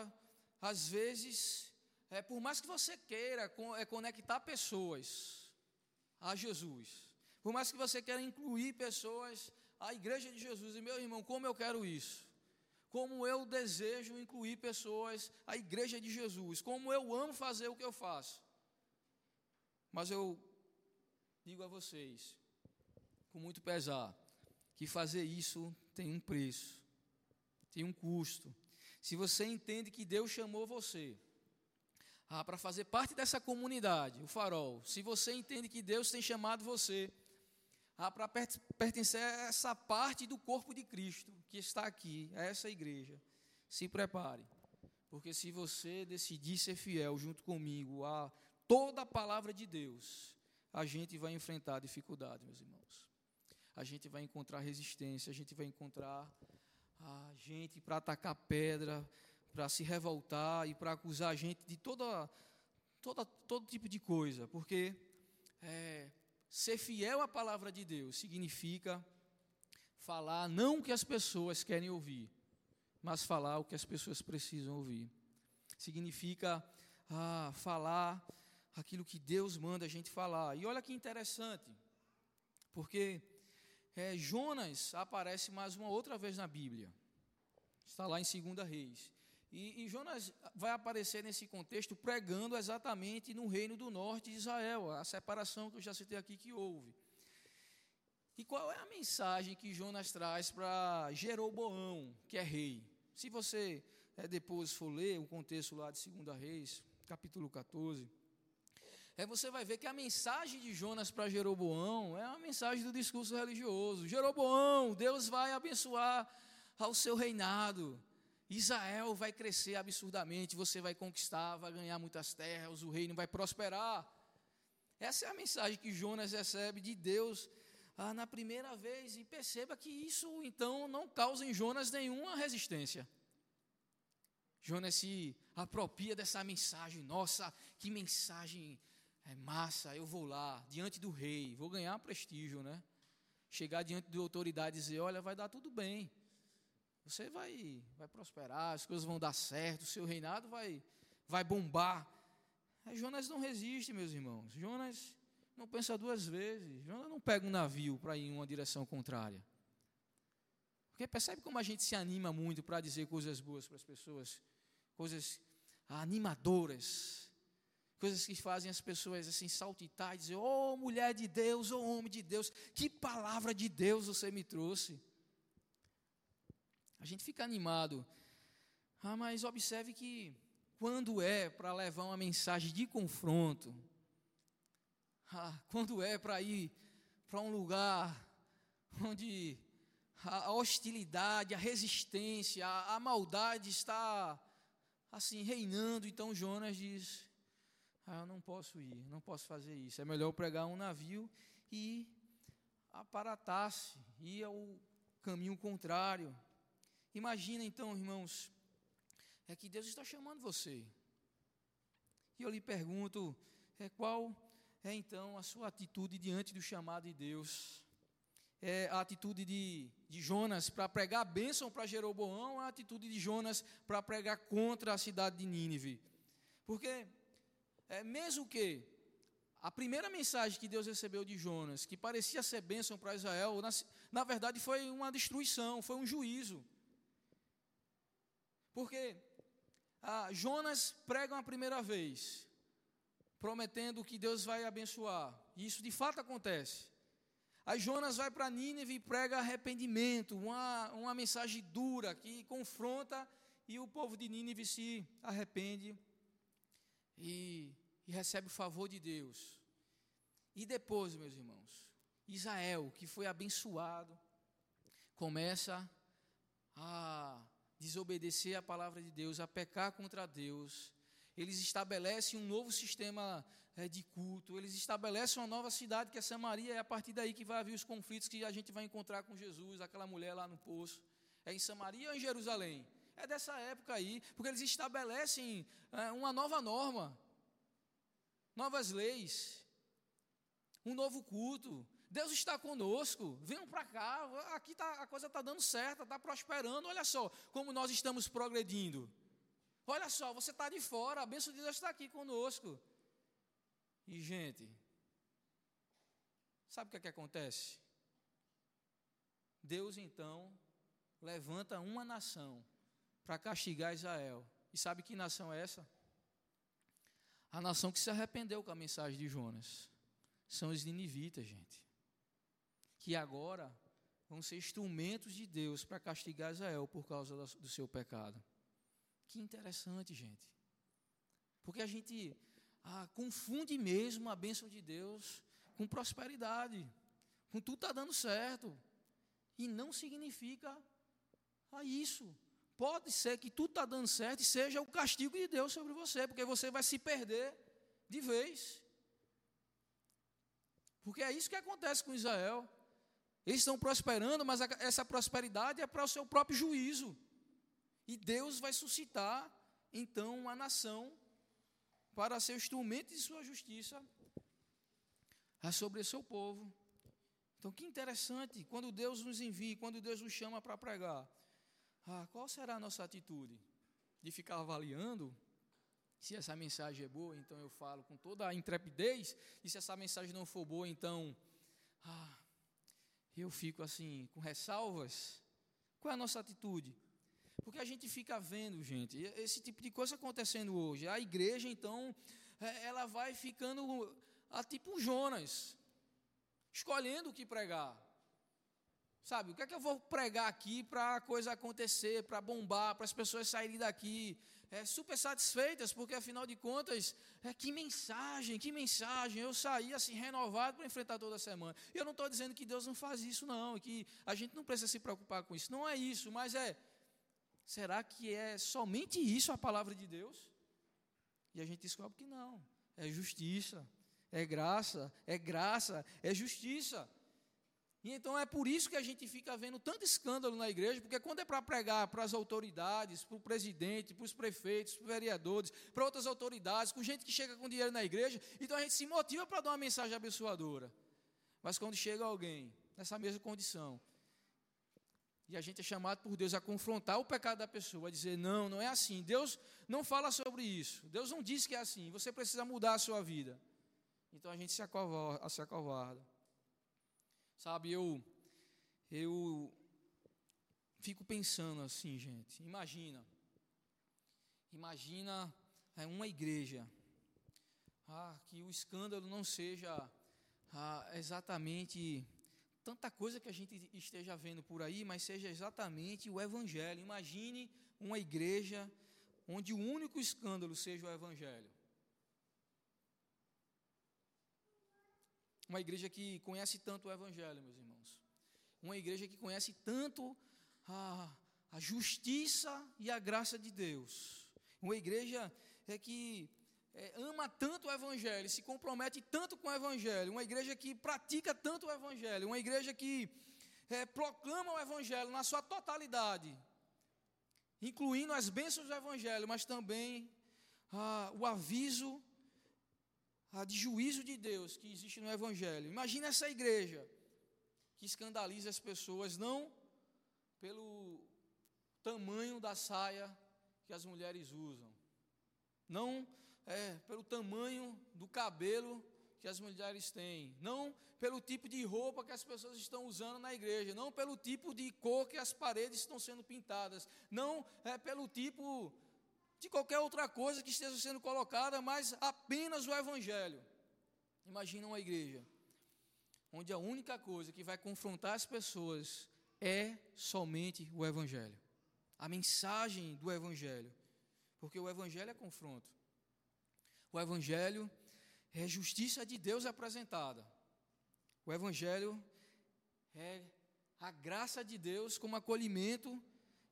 às vezes, é, por mais que você queira é, conectar pessoas a Jesus, por mais que você queira incluir pessoas a igreja de Jesus. E meu irmão, como eu quero isso? Como eu desejo incluir pessoas à igreja de Jesus. Como eu amo fazer o que eu faço. Mas eu digo a vocês, com muito pesar, que fazer isso tem um preço, tem um custo. Se você entende que Deus chamou você ah, para fazer parte dessa comunidade, o farol, se você entende que Deus tem chamado você ah, para pertencer a essa parte do corpo de Cristo que está aqui, a essa igreja. Se prepare, porque se você decidir ser fiel junto comigo a toda a palavra de Deus, a gente vai enfrentar dificuldade, meus irmãos. A gente vai encontrar resistência, a gente vai encontrar a gente para atacar pedra, para se revoltar e para acusar a gente de toda, toda, todo tipo de coisa, porque é, Ser fiel à palavra de Deus significa falar não o que as pessoas querem ouvir, mas falar o que as pessoas precisam ouvir. Significa ah, falar aquilo que Deus manda a gente falar. E olha que interessante, porque é, Jonas aparece mais uma outra vez na Bíblia. Está lá em 2 Reis. E, e, Jonas vai aparecer nesse contexto pregando exatamente no reino do norte de Israel, a separação que eu já citei aqui que houve. E qual é a mensagem que Jonas traz para Jeroboão, que é rei? Se você é, depois for ler o contexto lá de 2 Reis, capítulo 14, é, você vai ver que a mensagem de Jonas para Jeroboão é uma mensagem do discurso religioso. Jeroboão, Deus vai abençoar ao seu reinado. Israel vai crescer absurdamente, você vai conquistar, vai ganhar muitas terras, o reino vai prosperar. Essa é a mensagem que Jonas recebe de Deus ah, na primeira vez, e perceba que isso então não causa em Jonas nenhuma resistência. Jonas se apropria dessa mensagem, nossa, que mensagem é massa, eu vou lá, diante do rei, vou ganhar prestígio, né? Chegar diante de autoridade e dizer, olha, vai dar tudo bem, você vai, vai prosperar, as coisas vão dar certo, o seu reinado vai, vai bombar. Aí Jonas não resiste, meus irmãos. Jonas não pensa duas vezes. Jonas não pega um navio para ir em uma direção contrária. Porque percebe como a gente se anima muito para dizer coisas boas para as pessoas, coisas animadoras, coisas que fazem as pessoas assim saltitar e dizer: "Oh, mulher de Deus, oh homem de Deus, que palavra de Deus você me trouxe". A gente fica animado. Ah, mas observe que quando é para levar uma mensagem de confronto, ah, quando é para ir para um lugar onde a hostilidade, a resistência, a, a, maldade está assim reinando, então Jonas diz: ah, eu não posso ir, não posso fazer isso. É melhor pregar um navio e aparatar-se, ir ao caminho contrário. Imagina então, irmãos, é que Deus está chamando você. E eu lhe pergunto, é, qual é então a sua atitude diante do chamado de Deus? É a atitude de, de Jonas para pregar bênção para Jeroboão, a atitude de Jonas para pregar contra a cidade de Nínive. Porque, é, mesmo que a primeira mensagem que Deus recebeu de Jonas, que parecia ser bênção para Israel, na, na verdade foi uma destruição, foi um juízo. Porque ah, Jonas prega uma primeira vez, prometendo que Deus vai abençoar. E isso de fato acontece. Aí Jonas vai para Nínive e prega arrependimento, uma, uma mensagem dura que confronta, e o povo de Nínive se arrepende e, e recebe o favor de Deus. E depois, meus irmãos, Israel, que foi abençoado, começa a desobedecer a palavra de Deus, a pecar contra Deus, eles estabelecem um novo sistema é, de culto, eles estabelecem uma nova cidade que é Samaria, é a partir daí que vai haver os conflitos que a gente vai encontrar com Jesus, aquela mulher lá no poço. É em Samaria ou em Jerusalém? É dessa época aí, porque eles estabelecem é, uma nova norma, novas leis, um novo culto, Deus está conosco, venham para cá, aqui tá, a coisa está dando certo, está prosperando. Olha só como nós estamos progredindo. Olha só, você está de fora, a bênção de Deus está aqui conosco. E, gente, sabe o que, é que acontece? Deus então levanta uma nação para castigar Israel. E sabe que nação é essa? A nação que se arrependeu com a mensagem de Jonas. São os ninivitas, gente que agora vão ser instrumentos de Deus para castigar Israel por causa do seu pecado. Que interessante, gente. Porque a gente ah, confunde mesmo a bênção de Deus com prosperidade, com tudo está dando certo. E não significa ah, isso. Pode ser que tudo está dando certo e seja o castigo de Deus sobre você, porque você vai se perder de vez. Porque é isso que acontece com Israel. Eles estão prosperando, mas essa prosperidade é para o seu próprio juízo. E Deus vai suscitar, então, uma nação para ser instrumento de sua justiça sobre o seu povo. Então, que interessante, quando Deus nos envia, quando Deus nos chama para pregar, ah, qual será a nossa atitude? De ficar avaliando se essa mensagem é boa, então eu falo com toda a intrepidez, e se essa mensagem não for boa, então, ah, eu fico assim, com ressalvas. Qual é a nossa atitude? Porque a gente fica vendo, gente, esse tipo de coisa acontecendo hoje. A igreja, então, é, ela vai ficando a tipo Jonas, escolhendo o que pregar. Sabe, o que é que eu vou pregar aqui para a coisa acontecer, para bombar, para as pessoas saírem daqui? é, super satisfeitas, porque afinal de contas, é, que mensagem, que mensagem. Eu saí assim renovado para enfrentar toda a semana. E eu não estou dizendo que Deus não faz isso, não, que a gente não precisa se preocupar com isso. Não é isso, mas é Será que é somente isso a palavra de Deus? E a gente descobre que não. É justiça, é graça, é graça, é justiça. E então é por isso que a gente fica vendo tanto escândalo na igreja, porque quando é para pregar para as autoridades, para o presidente, para os prefeitos, para os vereadores, para outras autoridades, com gente que chega com dinheiro na igreja, então a gente se motiva para dar uma mensagem abençoadora. Mas quando chega alguém nessa mesma condição, e a gente é chamado por Deus a confrontar o pecado da pessoa, a dizer: não, não é assim. Deus não fala sobre isso. Deus não diz que é assim. Você precisa mudar a sua vida. Então a gente se acovarda. Se acovarda. Sabe, eu, eu fico pensando assim, gente. Imagina. Imagina é, uma igreja. Ah, que o escândalo não seja ah, exatamente tanta coisa que a gente esteja vendo por aí, mas seja exatamente o Evangelho. Imagine uma igreja onde o único escândalo seja o Evangelho. Uma igreja que conhece tanto o Evangelho, meus irmãos. Uma igreja que conhece tanto a, a justiça e a graça de Deus. Uma igreja é que é, ama tanto o Evangelho, se compromete tanto com o Evangelho, uma igreja que pratica tanto o Evangelho, uma igreja que é, proclama o Evangelho na sua totalidade, incluindo as bênçãos do Evangelho, mas também o aviso ah, de juízo de Deus que existe no Evangelho. Imagina essa igreja que escandaliza as pessoas, não pelo tamanho da saia que as mulheres usam, não é, pelo tamanho do cabelo que as mulheres têm, não pelo tipo de roupa que as pessoas estão usando na igreja, não pelo tipo de cor que as paredes estão sendo pintadas, não é pelo tipo de qualquer outra coisa que esteja sendo colocada, mas apenas o evangelho. Imagina uma igreja onde a única coisa que vai confrontar as pessoas é somente o evangelho. A mensagem do evangelho, porque o evangelho é confronto. O Evangelho é justiça de Deus apresentada. O Evangelho é a graça de Deus como acolhimento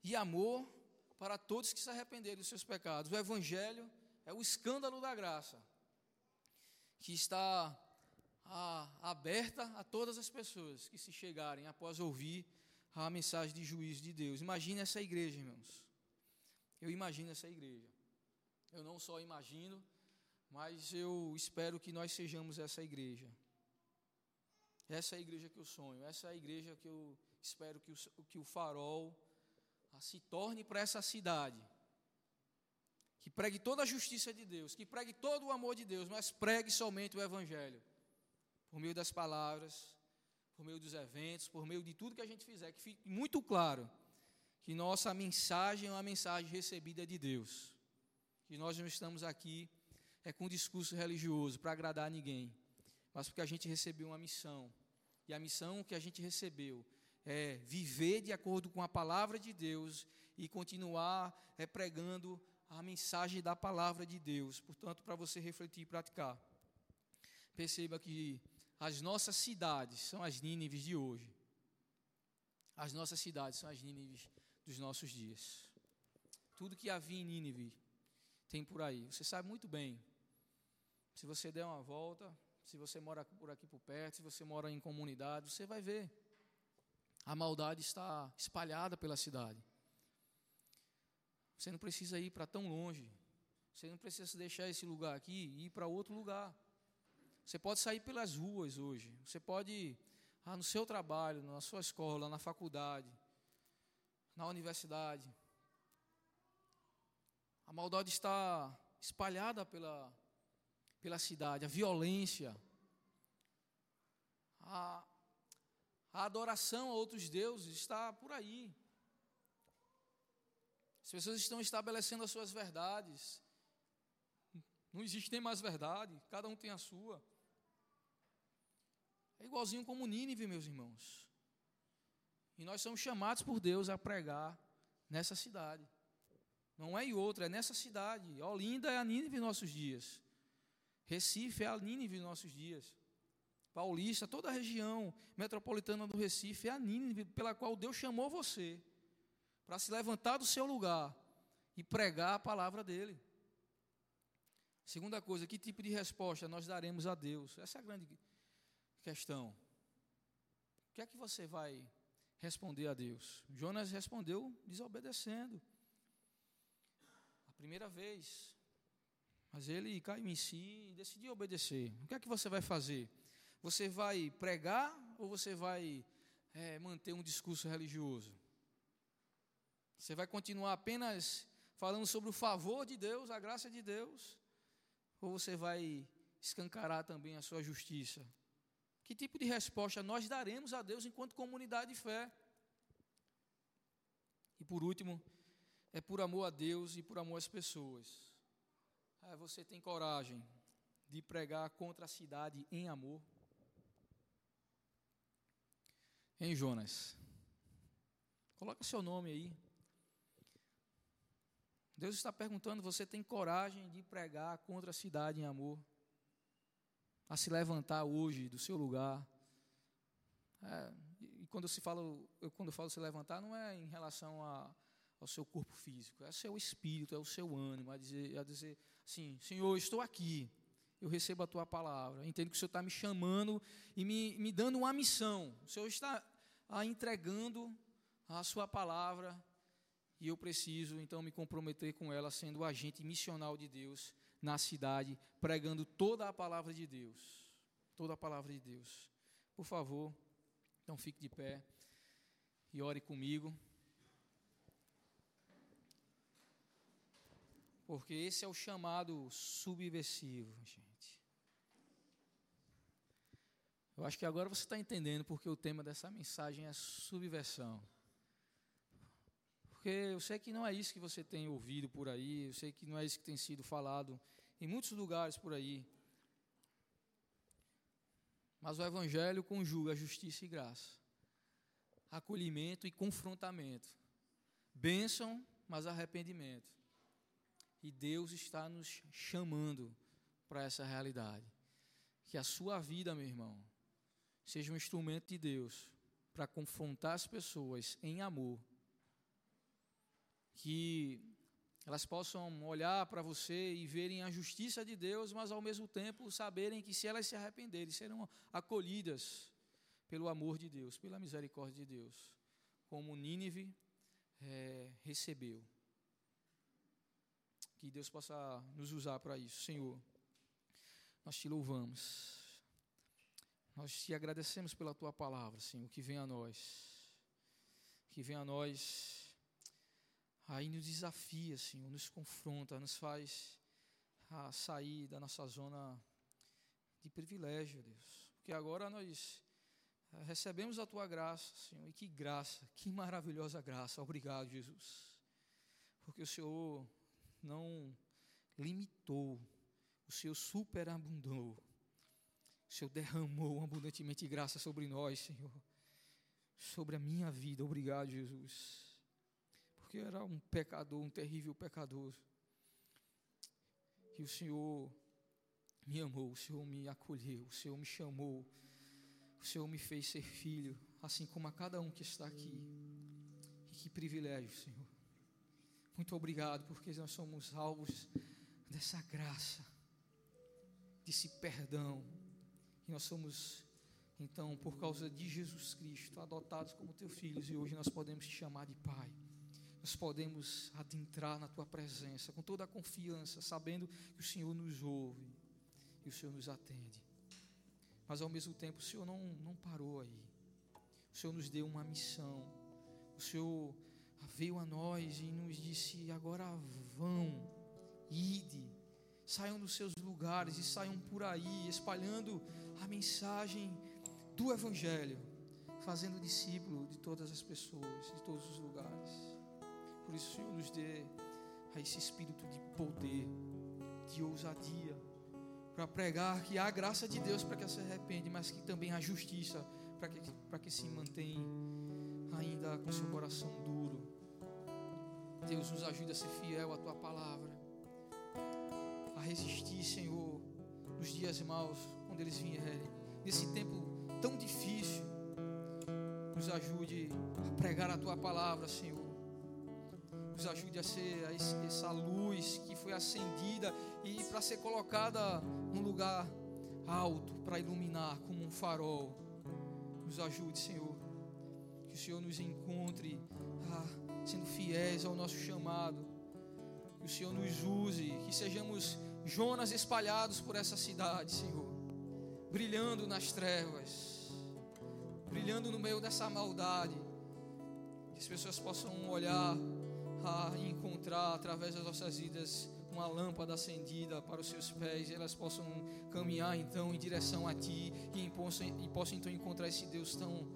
e amor para todos que se arrependerem dos seus pecados. O Evangelho é o escândalo da graça, que está a, aberta a todas as pessoas que se chegarem após ouvir a mensagem de juízo de Deus. Imagine essa igreja, irmãos. Eu imagino essa igreja. Eu não só imagino, mas eu espero que nós sejamos essa igreja. Essa é a igreja que eu sonho, essa é a igreja que eu espero que o, que o farol ah, se torne para essa cidade. Que pregue toda a justiça de Deus, que pregue todo o amor de Deus, mas pregue somente o Evangelho. Por meio das palavras, por meio dos eventos, por meio de tudo que a gente fizer, que fique muito claro que nossa mensagem é uma mensagem recebida de Deus. Que nós não estamos aqui é com discurso religioso para agradar ninguém, mas porque a gente recebeu uma missão. E a missão que a gente recebeu é viver de acordo com a palavra de Deus e continuar é, pregando a mensagem da palavra de Deus. Portanto, para você refletir e praticar. Perceba que as nossas cidades são as Nínives de hoje. As nossas cidades são as Nínives dos nossos dias. Tudo que havia em Nínive tem por aí. Você sabe muito bem se você der uma volta, se você mora por aqui por perto, se você mora em comunidade, você vai ver. A maldade está espalhada pela cidade. Você não precisa ir para tão longe. Você não precisa deixar esse lugar aqui e ir para outro lugar. Você pode sair pelas ruas hoje. Você pode ah, no seu trabalho, na sua escola, na faculdade, na universidade. A maldade está espalhada pela, pela cidade, a violência, a, a adoração a outros deuses está por aí. As pessoas estão estabelecendo as suas verdades. Não existe nem mais verdade, cada um tem a sua. É igualzinho como Nínive, meus irmãos. E nós somos chamados por Deus a pregar nessa cidade. Não é em outra, é nessa cidade. Olinda é a Nínive em nossos dias. Recife é a Nínive em nossos dias. Paulista, toda a região metropolitana do Recife é a Nínive pela qual Deus chamou você para se levantar do seu lugar e pregar a palavra dele. Segunda coisa, que tipo de resposta nós daremos a Deus? Essa é a grande questão. O que é que você vai responder a Deus? Jonas respondeu desobedecendo. A primeira vez. Mas ele caiu em si e decidiu obedecer. O que é que você vai fazer? Você vai pregar ou você vai é, manter um discurso religioso? Você vai continuar apenas falando sobre o favor de Deus, a graça de Deus? Ou você vai escancarar também a sua justiça? Que tipo de resposta nós daremos a Deus enquanto comunidade de fé? E por último, é por amor a Deus e por amor às pessoas. É, você tem coragem de pregar contra a cidade em amor? Em Jonas. Coloca seu nome aí. Deus está perguntando: você tem coragem de pregar contra a cidade em amor? A se levantar hoje do seu lugar? É, e quando se fala, eu quando falo se levantar, não é em relação a, ao seu corpo físico, é o seu espírito, é o seu ânimo, a dizer, a dizer assim, Senhor, estou aqui, eu recebo a tua palavra, entendo que o Senhor está me chamando e me, me dando uma missão, o Senhor está a, entregando a sua palavra e eu preciso então me comprometer com ela, sendo o agente missional de Deus na cidade, pregando toda a palavra de Deus. Toda a palavra de Deus. Por favor, então fique de pé e ore comigo. Porque esse é o chamado subversivo, gente. Eu acho que agora você está entendendo porque o tema dessa mensagem é subversão. Porque eu sei que não é isso que você tem ouvido por aí, eu sei que não é isso que tem sido falado em muitos lugares por aí. Mas o Evangelho conjuga justiça e graça, acolhimento e confrontamento, bênção, mas arrependimento. E Deus está nos chamando para essa realidade. Que a sua vida, meu irmão, seja um instrumento de Deus para confrontar as pessoas em amor que elas possam olhar para você e verem a justiça de Deus, mas ao mesmo tempo saberem que se elas se arrependerem, serão acolhidas pelo amor de Deus, pela misericórdia de Deus, como Nínive é, recebeu. Que Deus possa nos usar para isso, Senhor. Nós te louvamos. Nós te agradecemos pela tua palavra, Senhor, que vem a nós. Que vem a nós aí nos desafia, Senhor, nos confronta, nos faz a sair da nossa zona de privilégio, Deus. Porque agora nós eh, recebemos a tua graça, Senhor, e que graça, que maravilhosa graça. Obrigado, Jesus. Porque o Senhor não limitou, o Senhor superabundou. O Senhor derramou abundantemente graça sobre nós, Senhor. Sobre a minha vida. Obrigado, Jesus porque eu era um pecador, um terrível pecador. E o Senhor me amou, o Senhor me acolheu, o Senhor me chamou, o Senhor me fez ser filho, assim como a cada um que está aqui. E que privilégio, Senhor. Muito obrigado, porque nós somos alvos dessa graça, desse perdão. E nós somos, então, por causa de Jesus Cristo, adotados como teus filhos, e hoje nós podemos te chamar de Pai nós podemos adentrar na tua presença com toda a confiança, sabendo que o Senhor nos ouve e o Senhor nos atende. Mas ao mesmo tempo, o Senhor não, não parou aí. O Senhor nos deu uma missão. O Senhor veio a nós e nos disse: agora vão, ide, saiam dos seus lugares e saiam por aí, espalhando a mensagem do Evangelho, fazendo discípulo de todas as pessoas, de todos os lugares. Por isso, Senhor, nos dê esse espírito de poder, de ousadia, para pregar que há graça de Deus para que se arrepende, mas que também há justiça para que, para que se mantém ainda com seu coração duro. Deus nos ajude a ser fiel à tua palavra, a resistir, Senhor, nos dias maus, quando eles vierem, nesse tempo tão difícil. Nos ajude a pregar a tua palavra, Senhor nos ajude a ser essa luz que foi acendida e para ser colocada num lugar alto para iluminar como um farol. Nos ajude, Senhor. Que o Senhor nos encontre ah, sendo fiéis ao nosso chamado. Que o Senhor nos use, que sejamos Jonas espalhados por essa cidade, Senhor, brilhando nas trevas, brilhando no meio dessa maldade. Que as pessoas possam olhar e encontrar através das nossas vidas uma lâmpada acendida para os seus pés, e elas possam caminhar então em direção a Ti e possam, e possam então encontrar esse Deus tão,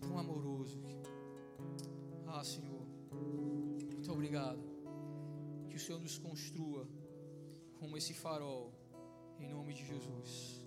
tão amoroso. Ah, Senhor, muito obrigado. Que o Senhor nos construa como esse farol, em nome de Jesus.